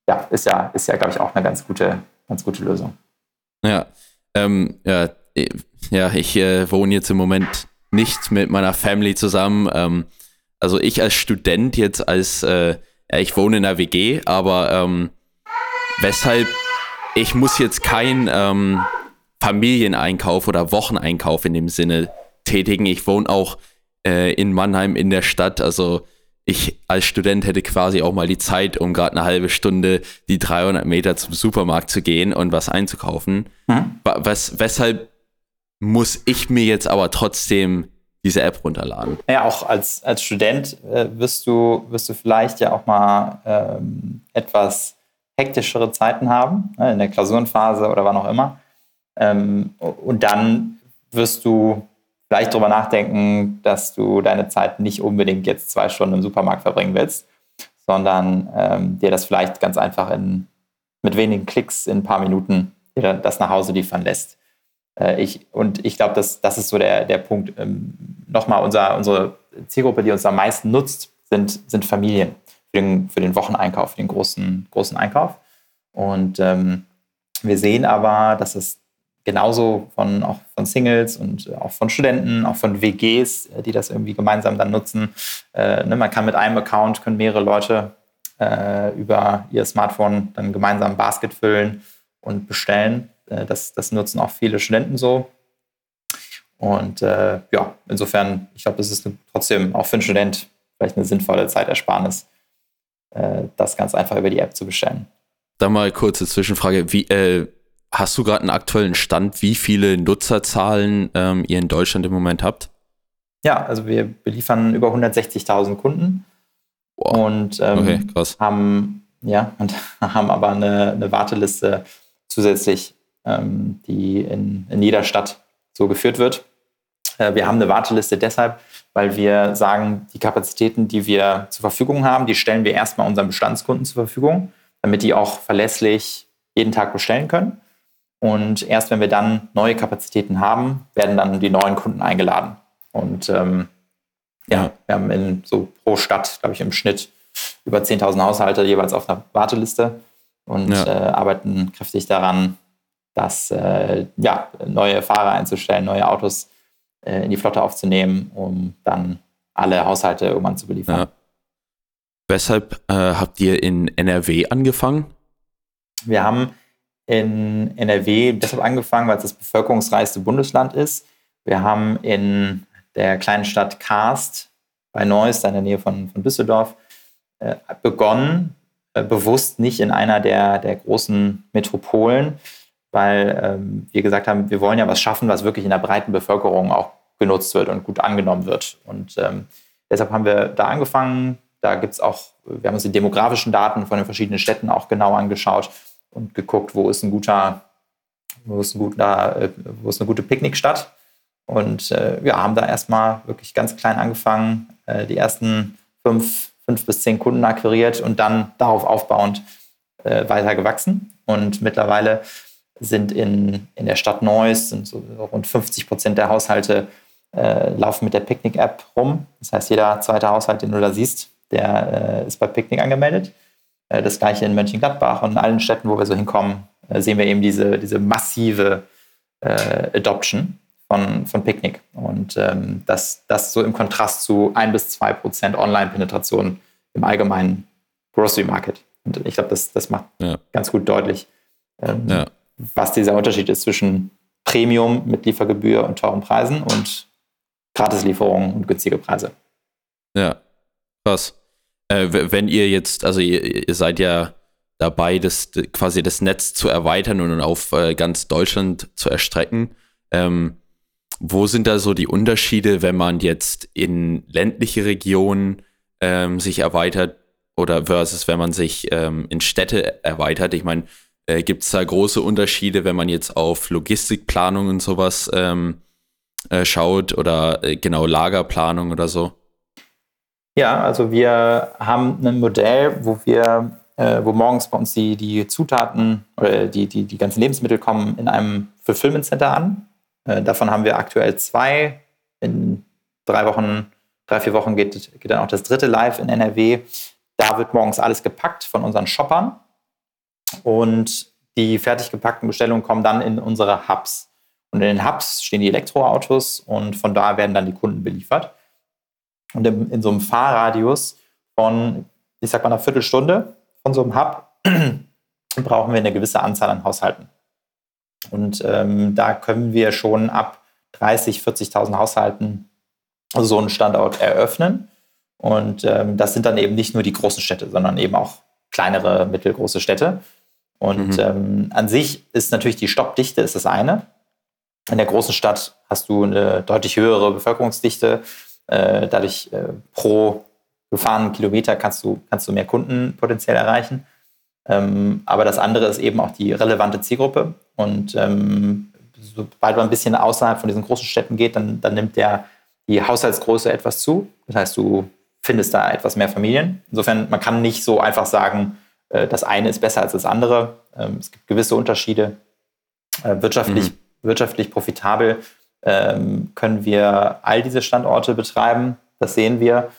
S2: ja, ist ja, ist ja glaube ich, auch eine ganz gute, ganz gute Lösung.
S1: Ja, ähm, ja, ja ich äh, wohne jetzt im Moment nicht mit meiner Family zusammen. Also ich als Student jetzt als, äh, ich wohne in der WG, aber ähm, weshalb ich muss jetzt kein ähm, Familieneinkauf oder Wocheneinkauf in dem Sinne tätigen. Ich wohne auch äh, in Mannheim in der Stadt, also ich als Student hätte quasi auch mal die Zeit, um gerade eine halbe Stunde die 300 Meter zum Supermarkt zu gehen und was einzukaufen. Hm? Was, weshalb muss ich mir jetzt aber trotzdem diese App runterladen?
S2: Ja, auch als, als Student äh, wirst, du, wirst du vielleicht ja auch mal ähm, etwas hektischere Zeiten haben, ne, in der Klausurenphase oder wann auch immer. Ähm, und dann wirst du vielleicht darüber nachdenken, dass du deine Zeit nicht unbedingt jetzt zwei Stunden im Supermarkt verbringen willst, sondern ähm, dir das vielleicht ganz einfach in, mit wenigen Klicks in ein paar Minuten das nach Hause liefern lässt. Äh, ich, und ich glaube, das, das ist so der, der Punkt. Nochmal, unser, unsere Zielgruppe, die uns am meisten nutzt, sind, sind Familien für den, für den Wocheneinkauf, für den großen, großen Einkauf. Und ähm, wir sehen aber, dass es genauso von, auch von Singles und auch von Studenten, auch von WGs, äh, die das irgendwie gemeinsam dann nutzen. Äh, ne, man kann mit einem Account, können mehrere Leute äh, über ihr Smartphone dann gemeinsam Basket füllen und bestellen. Äh, das, das nutzen auch viele Studenten so. Und äh, ja, insofern, ich glaube, das ist trotzdem auch für einen Student vielleicht eine sinnvolle Zeitersparnis, äh, das ganz einfach über die App zu bestellen.
S1: Da mal kurze Zwischenfrage. Wie, Hast du gerade einen aktuellen Stand, wie viele Nutzerzahlen ähm, ihr in Deutschland im Moment habt?
S2: Ja, also wir beliefern über 160.000 Kunden wow. und ähm, okay, haben ja und haben aber eine, eine Warteliste zusätzlich, ähm, die in, in jeder Stadt so geführt wird. Äh, wir haben eine Warteliste deshalb, weil wir sagen, die Kapazitäten, die wir zur Verfügung haben, die stellen wir erstmal unseren Bestandskunden zur Verfügung, damit die auch verlässlich jeden Tag bestellen können. Und erst wenn wir dann neue Kapazitäten haben, werden dann die neuen Kunden eingeladen. Und ähm, ja, wir haben in, so pro Stadt, glaube ich, im Schnitt über 10.000 Haushalte jeweils auf einer Warteliste und ja. äh, arbeiten kräftig daran, dass äh, ja, neue Fahrer einzustellen, neue Autos äh, in die Flotte aufzunehmen, um dann alle Haushalte irgendwann zu beliefern. Ja.
S1: Weshalb äh, habt ihr in NRW angefangen?
S2: Wir haben in NRW deshalb angefangen, weil es das bevölkerungsreichste Bundesland ist. Wir haben in der kleinen Stadt Karst bei Neuss, in der Nähe von, von Düsseldorf, äh, begonnen, äh, bewusst nicht in einer der, der großen Metropolen, weil ähm, wir gesagt haben, wir wollen ja was schaffen, was wirklich in der breiten Bevölkerung auch genutzt wird und gut angenommen wird. Und ähm, deshalb haben wir da angefangen. Da gibt es auch, wir haben uns die demografischen Daten von den verschiedenen Städten auch genau angeschaut und geguckt, wo ist ein guter, wo ist, ein guter, äh, wo ist eine gute Picknickstadt. Und äh, ja, haben da erstmal wirklich ganz klein angefangen, äh, die ersten fünf, fünf bis zehn Kunden akquiriert und dann darauf aufbauend äh, weiter gewachsen. Und mittlerweile sind in, in der Stadt Neuss sind so rund 50 Prozent der Haushalte äh, laufen mit der Picknick-App rum. Das heißt, jeder zweite Haushalt, den du da siehst, der äh, ist bei Picknick angemeldet. Äh, das gleiche in Mönchengladbach und in allen Städten, wo wir so hinkommen, äh, sehen wir eben diese, diese massive äh, Adoption von, von Picknick. Und ähm, das, das so im Kontrast zu ein bis zwei Prozent Online-Penetration im allgemeinen Grocery Market. Und ich glaube, das, das macht ja. ganz gut deutlich, ähm, ja. Was dieser Unterschied ist zwischen Premium mit Liefergebühr und teuren Preisen und Gratislieferungen und günstige Preise.
S1: Ja, krass äh, wenn ihr jetzt, also ihr, ihr, seid ja dabei, das quasi das Netz zu erweitern und auf äh, ganz Deutschland zu erstrecken. Ähm, wo sind da so die Unterschiede, wenn man jetzt in ländliche Regionen ähm, sich erweitert oder versus wenn man sich ähm, in Städte erweitert? Ich meine, äh, gibt es da große Unterschiede, wenn man jetzt auf Logistikplanung und sowas ähm, äh, schaut oder äh, genau Lagerplanung oder so?
S2: Ja, also wir haben ein Modell, wo wir, äh, wo morgens bei uns die, die Zutaten oder die, die, die ganzen Lebensmittel kommen in einem Fulfillment Center an. Äh, davon haben wir aktuell zwei. In drei Wochen, drei, vier Wochen geht, geht dann auch das dritte live in NRW. Da wird morgens alles gepackt von unseren Shoppern. Und die fertig gepackten Bestellungen kommen dann in unsere Hubs. Und in den Hubs stehen die Elektroautos und von da werden dann die Kunden beliefert. Und in, in so einem Fahrradius von, ich sag mal, einer Viertelstunde von so einem Hub brauchen wir eine gewisse Anzahl an Haushalten. Und ähm, da können wir schon ab 30, 40.000 Haushalten so einen Standort eröffnen. Und ähm, das sind dann eben nicht nur die großen Städte, sondern eben auch kleinere, mittelgroße Städte. Und mhm. ähm, an sich ist natürlich die Stoppdichte ist das eine. In der großen Stadt hast du eine deutlich höhere Bevölkerungsdichte. Äh, dadurch äh, pro gefahrenen Kilometer kannst du, kannst du mehr Kunden potenziell erreichen. Ähm, aber das andere ist eben auch die relevante Zielgruppe. Und ähm, sobald man ein bisschen außerhalb von diesen großen Städten geht, dann, dann nimmt der, die Haushaltsgröße etwas zu. Das heißt, du findest da etwas mehr Familien. Insofern, man kann nicht so einfach sagen, äh, das eine ist besser als das andere. Ähm, es gibt gewisse Unterschiede. Äh, wirtschaftlich, mhm. wirtschaftlich profitabel ähm, können wir all diese Standorte betreiben. Das sehen wir.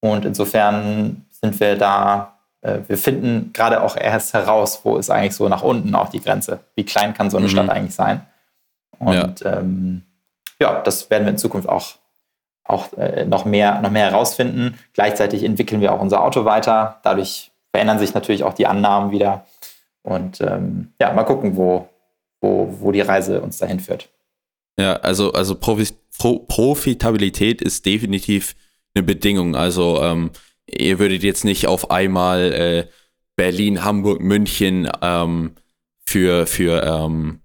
S2: Und insofern sind wir da, äh, wir finden gerade auch erst heraus, wo ist eigentlich so nach unten auch die Grenze. Wie klein kann so eine mhm. Stadt eigentlich sein? Und ja. Ähm, ja, das werden wir in Zukunft auch, auch äh, noch, mehr, noch mehr herausfinden. Gleichzeitig entwickeln wir auch unser Auto weiter. Dadurch verändern sich natürlich auch die Annahmen wieder. Und ähm, ja, mal gucken, wo, wo, wo die Reise uns dahin führt.
S1: Ja, also, also Profitabilität ist definitiv eine Bedingung. Also ähm, ihr würdet jetzt nicht auf einmal äh, Berlin, Hamburg, München ähm, für, für ähm,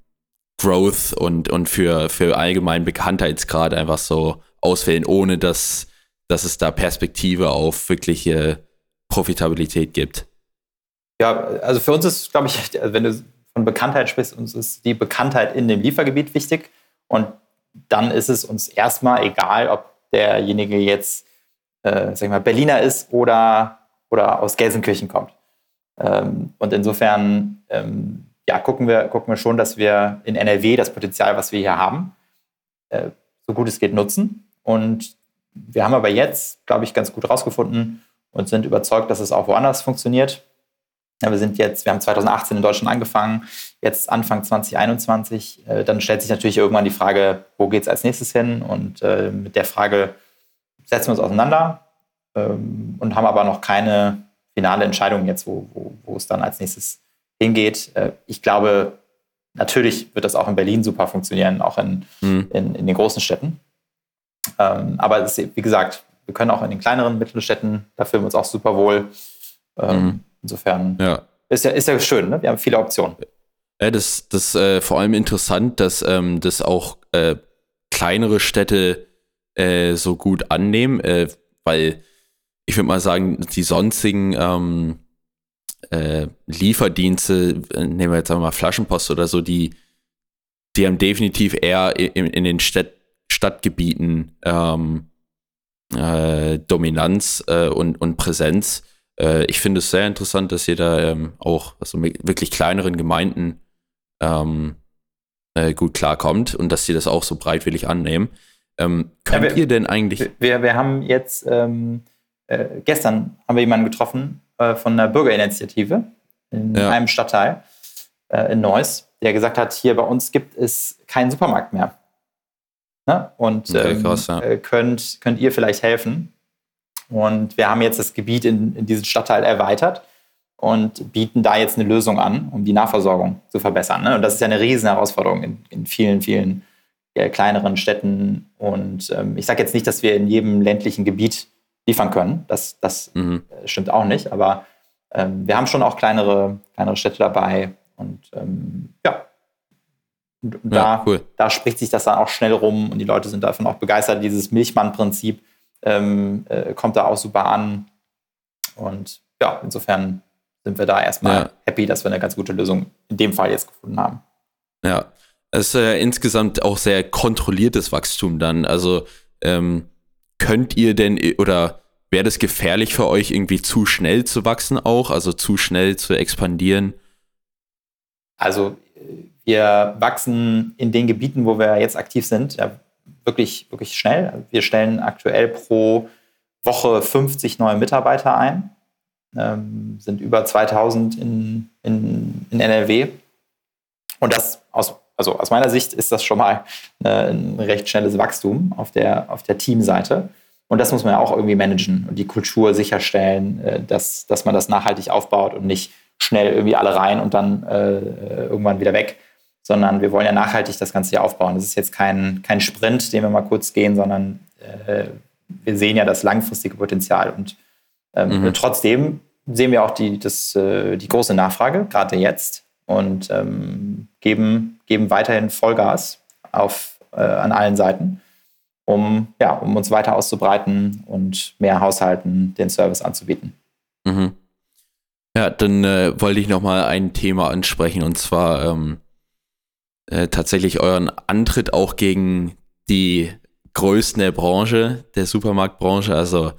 S1: Growth und, und für, für allgemeinen Bekanntheitsgrad einfach so auswählen, ohne dass, dass es da Perspektive auf wirkliche Profitabilität gibt.
S2: Ja, also für uns ist, glaube ich, wenn du von Bekanntheit sprichst, uns ist die Bekanntheit in dem Liefergebiet wichtig. Und dann ist es uns erstmal egal, ob derjenige jetzt, äh, sag ich mal, Berliner ist oder, oder aus Gelsenkirchen kommt. Ähm, und insofern ähm, ja, gucken wir, gucken wir schon, dass wir in NRW das Potenzial, was wir hier haben, äh, so gut es geht nutzen. Und wir haben aber jetzt, glaube ich, ganz gut rausgefunden und sind überzeugt, dass es auch woanders funktioniert. Ja, wir sind jetzt, wir haben 2018 in Deutschland angefangen, jetzt Anfang 2021. Äh, dann stellt sich natürlich irgendwann die Frage, wo geht es als nächstes hin? Und äh, mit der Frage setzen wir uns auseinander ähm, und haben aber noch keine finale Entscheidung jetzt, wo, wo, wo es dann als nächstes hingeht. Äh, ich glaube, natürlich wird das auch in Berlin super funktionieren, auch in, mhm. in, in, den großen Städten. Ähm, aber ist, wie gesagt, wir können auch in den kleineren Mittelstädten, da fühlen wir uns auch super wohl. Ähm, mhm. Insofern ja. Ist, ja, ist ja schön, ne? wir haben viele Optionen.
S1: Ja, das ist äh, vor allem interessant, dass ähm, das auch äh, kleinere Städte äh, so gut annehmen, äh, weil ich würde mal sagen, die sonstigen ähm, äh, Lieferdienste, äh, nehmen wir jetzt mal Flaschenpost oder so, die, die haben definitiv eher in, in den Stadt, Stadtgebieten ähm, äh, Dominanz äh, und, und Präsenz. Äh, ich finde es sehr interessant, dass ihr da ähm, auch also wirklich kleineren Gemeinden ähm, äh, gut klarkommt und dass sie das auch so breitwillig annehmen. Ähm, könnt ja, wir, ihr denn eigentlich.
S2: Wir, wir haben jetzt ähm, gestern haben wir jemanden getroffen, äh, von einer Bürgerinitiative in ja. einem Stadtteil äh, in Neuss, der gesagt hat, hier bei uns gibt es keinen Supermarkt mehr. Ne? Und okay, ähm, krass, ja. äh, könnt, könnt ihr vielleicht helfen? Und wir haben jetzt das Gebiet in, in diesem Stadtteil erweitert und bieten da jetzt eine Lösung an, um die Nahversorgung zu verbessern. Ne? Und das ist ja eine riesen Herausforderung in, in vielen, vielen äh, kleineren Städten. Und ähm, ich sage jetzt nicht, dass wir in jedem ländlichen Gebiet liefern können. Das, das mhm. Äh, stimmt auch nicht, aber ähm, wir haben schon auch kleinere, kleinere Städte dabei und ähm, ja. Und ja, da, cool. da spricht sich das dann auch schnell rum und die Leute sind davon auch begeistert. Dieses Milchmann-Prinzip ähm, äh, kommt da auch super an. Und ja, insofern sind wir da erstmal ja. happy, dass wir eine ganz gute Lösung in dem Fall jetzt gefunden haben.
S1: Ja, es ist äh, insgesamt auch sehr kontrolliertes Wachstum dann. Also ähm, könnt ihr denn oder wäre das gefährlich für euch, irgendwie zu schnell zu wachsen auch, also zu schnell zu expandieren?
S2: Also wir wachsen in den Gebieten, wo wir jetzt aktiv sind, ja, wirklich, wirklich schnell. Wir stellen aktuell pro Woche 50 neue Mitarbeiter ein, ähm, sind über 2000 in, in, in NRW. Und das aus also aus meiner Sicht ist das schon mal ein recht schnelles Wachstum auf der, auf der Teamseite. Und das muss man ja auch irgendwie managen und die Kultur sicherstellen, äh, dass, dass man das nachhaltig aufbaut und nicht schnell irgendwie alle rein und dann äh, irgendwann wieder weg, sondern wir wollen ja nachhaltig das Ganze hier aufbauen. Das ist jetzt kein, kein Sprint, den wir mal kurz gehen, sondern äh, wir sehen ja das langfristige Potenzial. Und ähm, mhm. trotzdem sehen wir auch die, das, äh, die große Nachfrage, gerade jetzt, und ähm, geben, geben weiterhin Vollgas auf, äh, an allen Seiten, um, ja, um uns weiter auszubreiten und mehr Haushalten den Service anzubieten.
S1: Mhm. Ja, dann äh, wollte ich noch mal ein Thema ansprechen und zwar ähm, äh, tatsächlich euren Antritt auch gegen die größten der Branche, der Supermarktbranche, also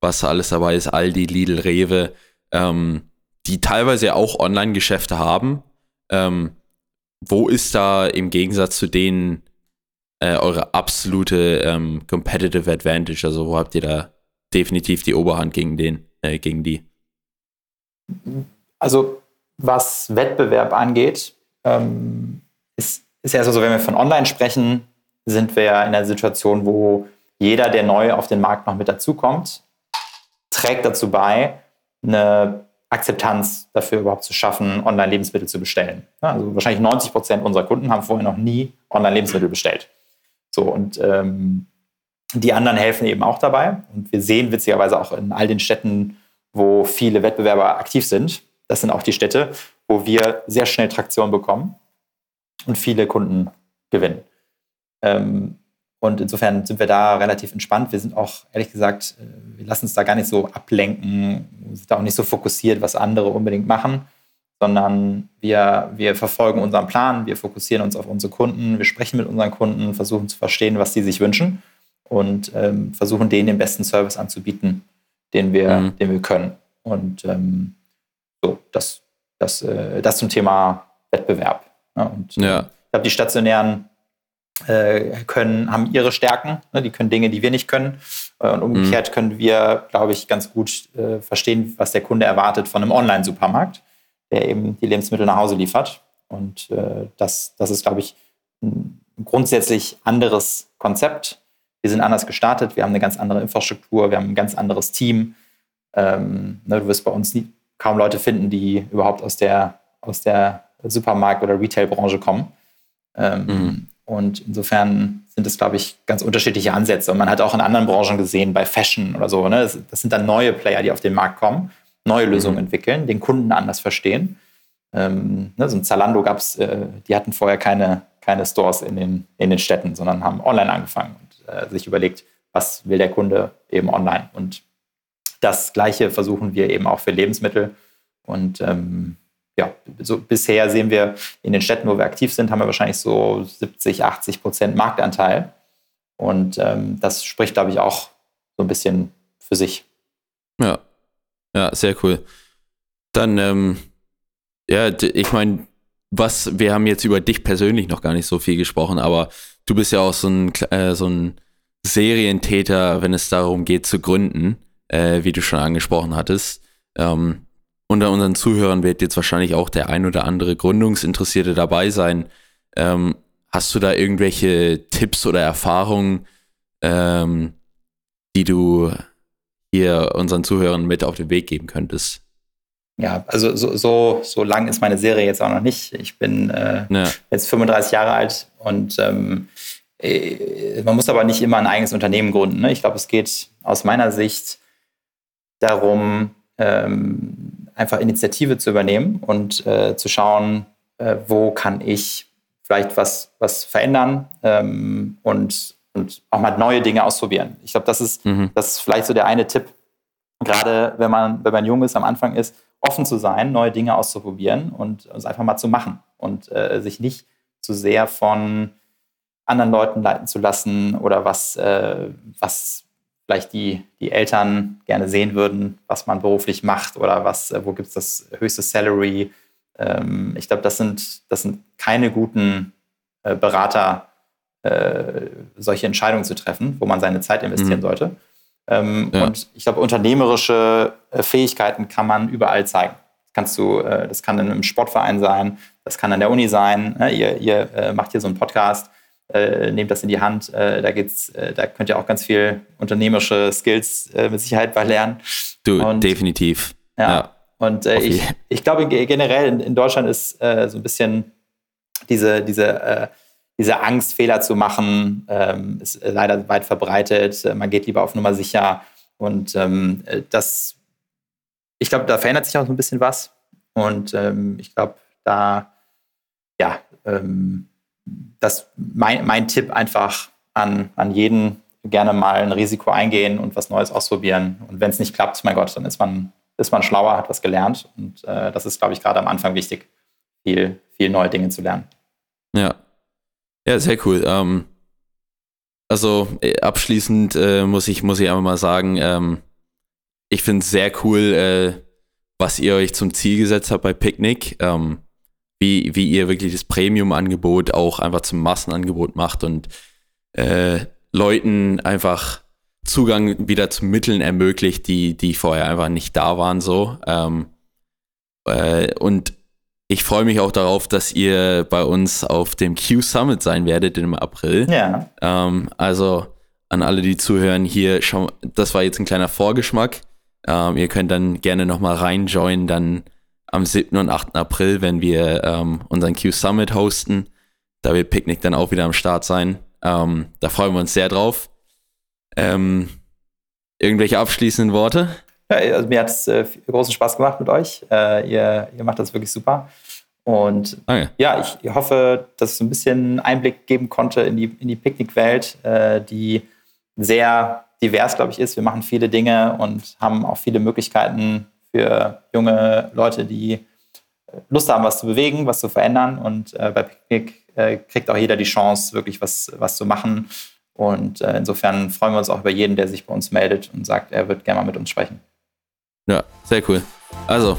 S1: was alles dabei ist, Aldi, Lidl, Rewe, ähm, die teilweise auch Online-Geschäfte haben. Ähm, wo ist da im Gegensatz zu denen äh, eure absolute ähm, Competitive Advantage? Also wo habt ihr da definitiv die Oberhand gegen den, äh, gegen die?
S2: Also was Wettbewerb angeht, ähm, ist, ist ja so, wenn wir von Online sprechen, sind wir ja in einer Situation, wo jeder, der neu auf den Markt noch mit dazukommt, trägt dazu bei, eine Akzeptanz dafür überhaupt zu schaffen, Online-Lebensmittel zu bestellen. Also wahrscheinlich 90 Prozent unserer Kunden haben vorher noch nie Online-Lebensmittel bestellt. So, und ähm, die anderen helfen eben auch dabei. Und wir sehen witzigerweise auch in all den Städten, wo viele Wettbewerber aktiv sind, das sind auch die Städte, wo wir sehr schnell Traktion bekommen und viele Kunden gewinnen. Ähm, und insofern sind wir da relativ entspannt. Wir sind auch, ehrlich gesagt, äh, wir lassen uns da gar nicht so ablenken, sind da auch nicht so fokussiert, was andere unbedingt machen, sondern wir, wir verfolgen unseren Plan, wir fokussieren uns auf unsere Kunden, wir sprechen mit unseren Kunden, versuchen zu verstehen, was die sich wünschen und ähm, versuchen denen den besten Service anzubieten, den wir, mhm. den wir können. Und ähm, so, das, das, äh, das zum Thema Wettbewerb. Ja, und ja. ich glaube, die stationären äh, können, haben ihre Stärken, ne? die können Dinge, die wir nicht können. Äh, und umgekehrt mhm. können wir, glaube ich, ganz gut äh, verstehen, was der Kunde erwartet von einem Online-Supermarkt, der eben die Lebensmittel nach Hause liefert. Und äh, das, das ist, glaube ich, ein grundsätzlich anderes Konzept. Wir sind anders gestartet, wir haben eine ganz andere Infrastruktur, wir haben ein ganz anderes Team. Ähm, ne, du wirst bei uns nie, kaum Leute finden, die überhaupt aus der, aus der Supermarkt- oder Retail-Branche kommen. Ähm, mhm. Und insofern sind es, glaube ich, ganz unterschiedliche Ansätze. Und man hat auch in anderen Branchen gesehen, bei Fashion oder so, ne, das, das sind dann neue Player, die auf den Markt kommen, neue mhm. Lösungen mhm. entwickeln, den Kunden anders verstehen. Ähm, ne, so ein Zalando gab es, äh, die hatten vorher keine, keine Stores in den, in den Städten, sondern haben online angefangen und äh, sich überlegt, was will der Kunde eben online. Und das Gleiche versuchen wir eben auch für Lebensmittel. Und ähm, ja, so bisher sehen wir in den Städten, wo wir aktiv sind, haben wir wahrscheinlich so 70, 80 Prozent Marktanteil. Und ähm, das spricht, glaube ich, auch so ein bisschen für sich.
S1: Ja, ja, sehr cool. Dann, ähm, ja, ich meine, was, wir haben jetzt über dich persönlich noch gar nicht so viel gesprochen, aber du bist ja auch so ein, äh, so ein Serientäter, wenn es darum geht zu gründen, äh, wie du schon angesprochen hattest. Ähm, unter unseren Zuhörern wird jetzt wahrscheinlich auch der ein oder andere Gründungsinteressierte dabei sein. Ähm, hast du da irgendwelche Tipps oder Erfahrungen, ähm, die du hier unseren Zuhörern mit auf den Weg geben könntest?
S2: Ja, also so, so, so lang ist meine Serie jetzt auch noch nicht. Ich bin äh, ja. jetzt 35 Jahre alt und ähm, äh, man muss aber nicht immer ein eigenes Unternehmen gründen. Ne? Ich glaube, es geht aus meiner Sicht darum, ähm, einfach Initiative zu übernehmen und äh, zu schauen, äh, wo kann ich vielleicht was, was verändern ähm, und, und auch mal neue Dinge ausprobieren. Ich glaube, das ist, mhm. das ist vielleicht so der eine Tipp, gerade wenn man, wenn man jung ist, am Anfang ist, offen zu sein, neue Dinge auszuprobieren und es einfach mal zu machen und äh, sich nicht zu sehr von anderen Leuten leiten zu lassen oder was, äh, was vielleicht die, die Eltern gerne sehen würden, was man beruflich macht oder was, äh, wo gibt es das höchste Salary. Ähm, ich glaube, das sind, das sind keine guten äh, Berater, äh, solche Entscheidungen zu treffen, wo man seine Zeit investieren mhm. sollte. Ähm, ja. Und ich glaube, unternehmerische äh, Fähigkeiten kann man überall zeigen. Das kannst du, äh, das kann in einem Sportverein sein, das kann an der Uni sein. Ne? Ihr, ihr äh, macht hier so einen Podcast äh, nehmt das in die Hand. Äh, da geht's, äh, da könnt ihr auch ganz viel unternehmerische Skills äh, mit Sicherheit bei lernen.
S1: Du, und, definitiv.
S2: Ja. ja. Und äh, ich, ich glaube generell in, in Deutschland ist äh, so ein bisschen diese, diese, diese Angst, Fehler zu machen, ähm, ist leider weit verbreitet. Man geht lieber auf Nummer sicher. Und ähm, das, ich glaube, da verändert sich auch so ein bisschen was. Und ähm, ich glaube, da, ja, ähm, das mein, mein Tipp einfach an, an jeden, gerne mal ein Risiko eingehen und was Neues ausprobieren. Und wenn es nicht klappt, mein Gott, dann ist man, ist man schlauer, hat was gelernt. Und äh, das ist, glaube ich, gerade am Anfang wichtig, viel, viel neue Dinge zu lernen.
S1: Ja, ja, sehr cool. Ähm, also äh, abschließend äh, muss ich muss ich einfach mal sagen, ähm, ich finde es sehr cool, äh, was ihr euch zum Ziel gesetzt habt bei Picnic. Ähm, wie, wie ihr wirklich das Premium-Angebot auch einfach zum Massenangebot macht und äh, Leuten einfach Zugang wieder zu Mitteln ermöglicht, die, die vorher einfach nicht da waren, so. Ähm, äh, und ich freue mich auch darauf, dass ihr bei uns auf dem Q Summit sein werdet im April.
S2: Ja.
S1: Ähm, also an alle, die zuhören, hier, schau, das war jetzt ein kleiner Vorgeschmack. Ähm, ihr könnt dann gerne nochmal reinjoinen, dann am 7. und 8. April, wenn wir ähm, unseren Q Summit hosten. Da wird Picknick dann auch wieder am Start sein. Ähm, da freuen wir uns sehr drauf. Ähm, irgendwelche abschließenden Worte?
S2: Ja, also mir hat es äh, großen Spaß gemacht mit euch. Äh, ihr, ihr macht das wirklich super. Und okay. ja, ich hoffe, dass ich so ein bisschen Einblick geben konnte in die, in die Picknickwelt, äh, die sehr divers, glaube ich, ist. Wir machen viele Dinge und haben auch viele Möglichkeiten für junge Leute, die Lust haben, was zu bewegen, was zu verändern. Und äh, bei Picknick äh, kriegt auch jeder die Chance, wirklich was, was zu machen. Und äh, insofern freuen wir uns auch über jeden, der sich bei uns meldet und sagt, er wird gerne mal mit uns sprechen.
S1: Ja, sehr cool. Also,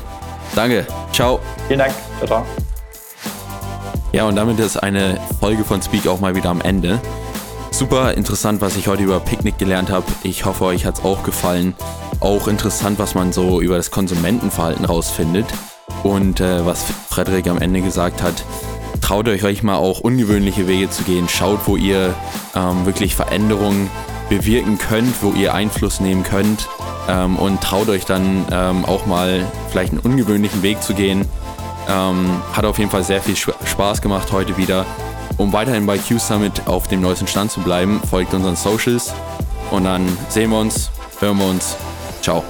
S1: danke. Ciao.
S2: Vielen Dank. Ciao, ciao.
S1: Ja, und damit ist eine Folge von Speak auch mal wieder am Ende. Super interessant, was ich heute über Picknick gelernt habe. Ich hoffe, euch hat es auch gefallen. Auch interessant, was man so über das Konsumentenverhalten rausfindet. Und äh, was Frederik am Ende gesagt hat, traut euch euch mal auch ungewöhnliche Wege zu gehen. Schaut, wo ihr ähm, wirklich Veränderungen bewirken könnt, wo ihr Einfluss nehmen könnt ähm, und traut euch dann ähm, auch mal vielleicht einen ungewöhnlichen Weg zu gehen. Ähm, hat auf jeden Fall sehr viel Spaß gemacht heute wieder. Um weiterhin bei Q Summit auf dem neuesten Stand zu bleiben, folgt unseren Socials und dann sehen wir uns, hören wir uns. Ciao.